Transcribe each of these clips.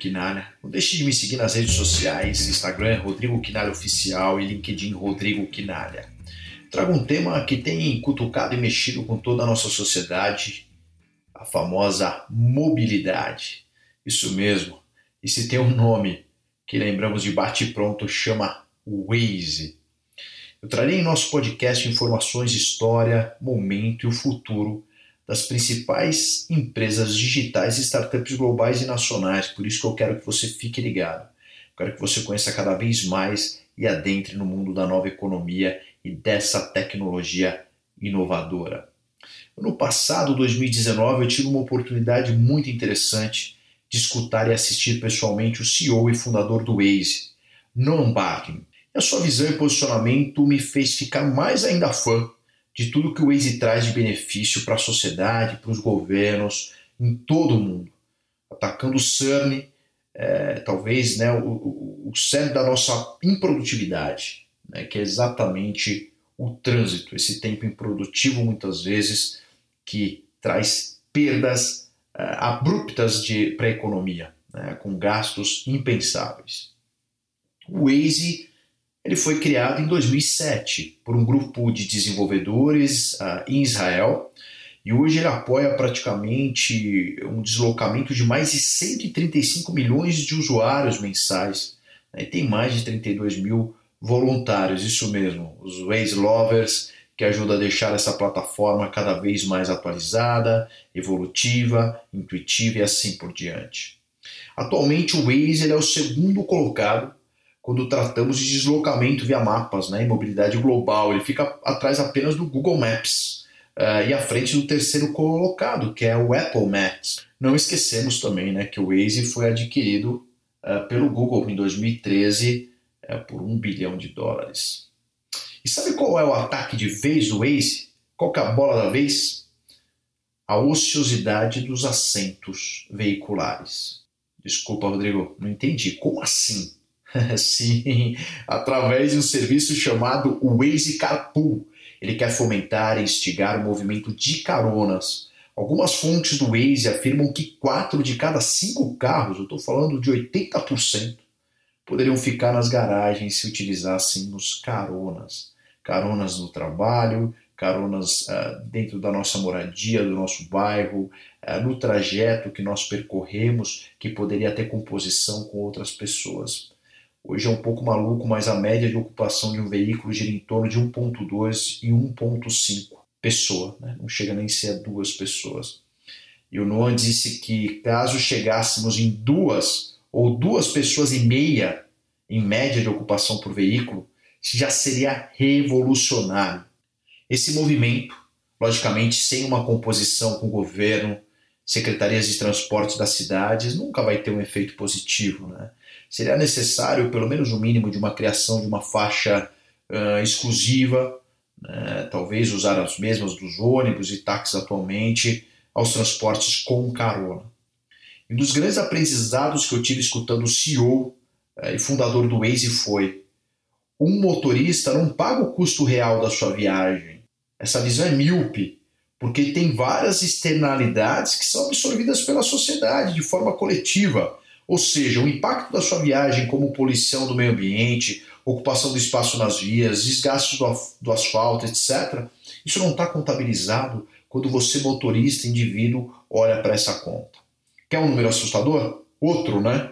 Quinalha. Não deixe de me seguir nas redes sociais, Instagram Rodrigo Quinalha Oficial e LinkedIn Rodrigo Quinalha. Trago um tema que tem cutucado e mexido com toda a nossa sociedade, a famosa mobilidade. Isso mesmo. E se tem um nome que lembramos de bate-pronto, chama Waze. Eu trarei em nosso podcast informações história, momento e o futuro das principais empresas digitais startups globais e nacionais. Por isso que eu quero que você fique ligado. quero que você conheça cada vez mais e adentre no mundo da nova economia e dessa tecnologia inovadora. No passado, 2019, eu tive uma oportunidade muito interessante de escutar e assistir pessoalmente o CEO e fundador do Waze, Noam Barkley. A sua visão e posicionamento me fez ficar mais ainda fã de tudo que o Waze traz de benefício para a sociedade, para os governos, em todo o mundo. Atacando o CERN, é, talvez né, o, o, o cerne da nossa improdutividade, né, que é exatamente o trânsito, esse tempo improdutivo muitas vezes que traz perdas é, abruptas para a economia, né, com gastos impensáveis. O Waze ele foi criado em 2007 por um grupo de desenvolvedores uh, em Israel e hoje ele apoia praticamente um deslocamento de mais de 135 milhões de usuários mensais né, e tem mais de 32 mil voluntários, isso mesmo, os Waze Lovers, que ajuda a deixar essa plataforma cada vez mais atualizada, evolutiva, intuitiva e assim por diante. Atualmente o Waze é o segundo colocado quando tratamos de deslocamento via mapas né, e mobilidade global. Ele fica atrás apenas do Google Maps uh, e à frente do terceiro colocado, que é o Apple Maps. Não esquecemos também né, que o Waze foi adquirido uh, pelo Google em 2013 uh, eh, por um bilhão de dólares. E sabe qual é o ataque de vez do Waze? Qual é a bola da vez? A ociosidade dos assentos veiculares. Desculpa, Rodrigo, não entendi. Como assim? Sim, através de um serviço chamado Waze Carpool. Ele quer fomentar e instigar o movimento de caronas. Algumas fontes do Waze afirmam que 4 de cada 5 carros, eu estou falando de 80%, poderiam ficar nas garagens se utilizassem os caronas. Caronas no trabalho, caronas uh, dentro da nossa moradia, do nosso bairro, uh, no trajeto que nós percorremos, que poderia ter composição com outras pessoas. Hoje é um pouco maluco, mas a média de ocupação de um veículo gira em torno de 1,2 e 1,5 pessoa, né? não chega nem a ser duas pessoas. E o Noah disse que caso chegássemos em duas ou duas pessoas e meia em média de ocupação por veículo, já seria revolucionário. Esse movimento, logicamente, sem uma composição com o governo, secretarias de transporte das cidades, nunca vai ter um efeito positivo. Né? Seria necessário pelo menos o mínimo de uma criação de uma faixa uh, exclusiva, né? talvez usar as mesmas dos ônibus e táxis atualmente aos transportes com carona. E um dos grandes aprendizados que eu tive escutando o CEO uh, e fundador do Waze foi: um motorista não paga o custo real da sua viagem. Essa visão é míope, porque tem várias externalidades que são absorvidas pela sociedade de forma coletiva ou seja, o impacto da sua viagem como poluição do meio ambiente, ocupação do espaço nas vias, desgastes do, do asfalto, etc. Isso não está contabilizado quando você, motorista, indivíduo, olha para essa conta. Quer um número assustador? Outro, né?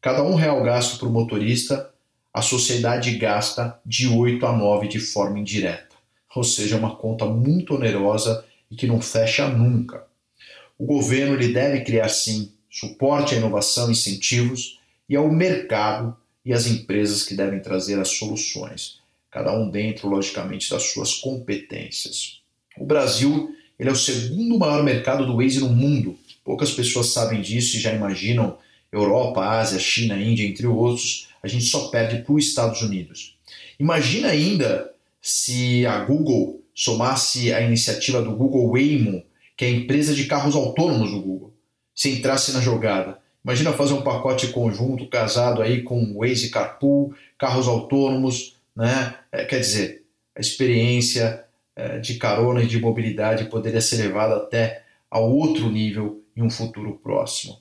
Cada um real gasto para o motorista, a sociedade gasta de 8 a 9 de forma indireta. Ou seja, é uma conta muito onerosa e que não fecha nunca. O governo ele deve criar sim suporte à inovação, incentivos e ao mercado e às empresas que devem trazer as soluções, cada um dentro, logicamente, das suas competências. O Brasil ele é o segundo maior mercado do Waze no mundo. Poucas pessoas sabem disso e já imaginam Europa, Ásia, China, Índia, entre outros. A gente só perde para os Estados Unidos. Imagina ainda se a Google somasse a iniciativa do Google Waymo, que é a empresa de carros autônomos do Google se entrasse na jogada. Imagina fazer um pacote conjunto, casado aí com Waze Carpool, carros autônomos, né? É, quer dizer, a experiência é, de carona e de mobilidade poderia ser levada até a outro nível em um futuro próximo.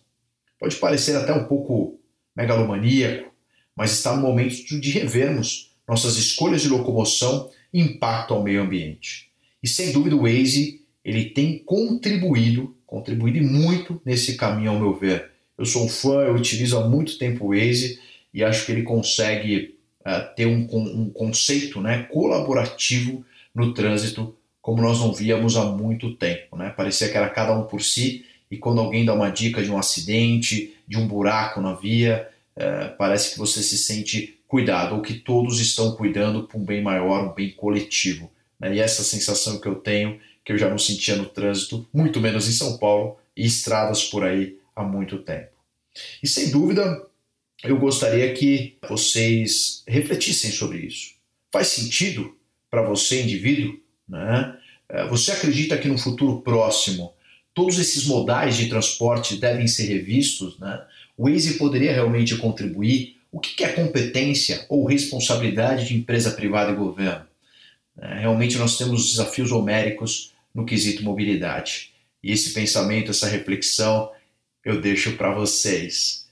pode parecer até um pouco megalomaníaco, mas está no momento de revermos nossas escolhas de locomoção e impacto ao meio ambiente. E sem dúvida o Waze ele tem contribuído, contribuído muito nesse caminho ao meu ver. Eu sou um fã, eu utilizo há muito tempo o Waze e acho que ele consegue uh, ter um, um conceito né, colaborativo no trânsito como nós não víamos há muito tempo. Né? Parecia que era cada um por si e quando alguém dá uma dica de um acidente, de um buraco na via, uh, parece que você se sente cuidado ou que todos estão cuidando para um bem maior, um bem coletivo. Né? E essa sensação que eu tenho, que eu já não sentia no trânsito, muito menos em São Paulo e estradas por aí há muito tempo. E sem dúvida, eu gostaria que vocês refletissem sobre isso. Faz sentido para você, indivíduo? Né? É, você acredita que no futuro próximo todos esses modais de transporte devem ser revistos? Né? O Waze poderia realmente contribuir? O que é competência ou responsabilidade de empresa privada e governo? É, realmente nós temos desafios homéricos no quesito mobilidade. E esse pensamento, essa reflexão, eu deixo para vocês.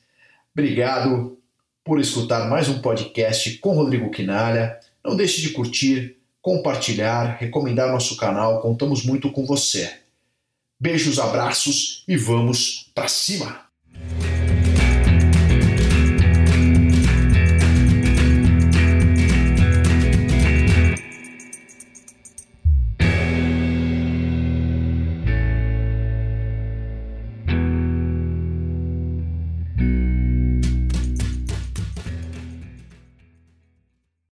Obrigado por escutar mais um podcast com Rodrigo Quinalha. Não deixe de curtir, compartilhar, recomendar nosso canal. Contamos muito com você. Beijos, abraços e vamos para cima!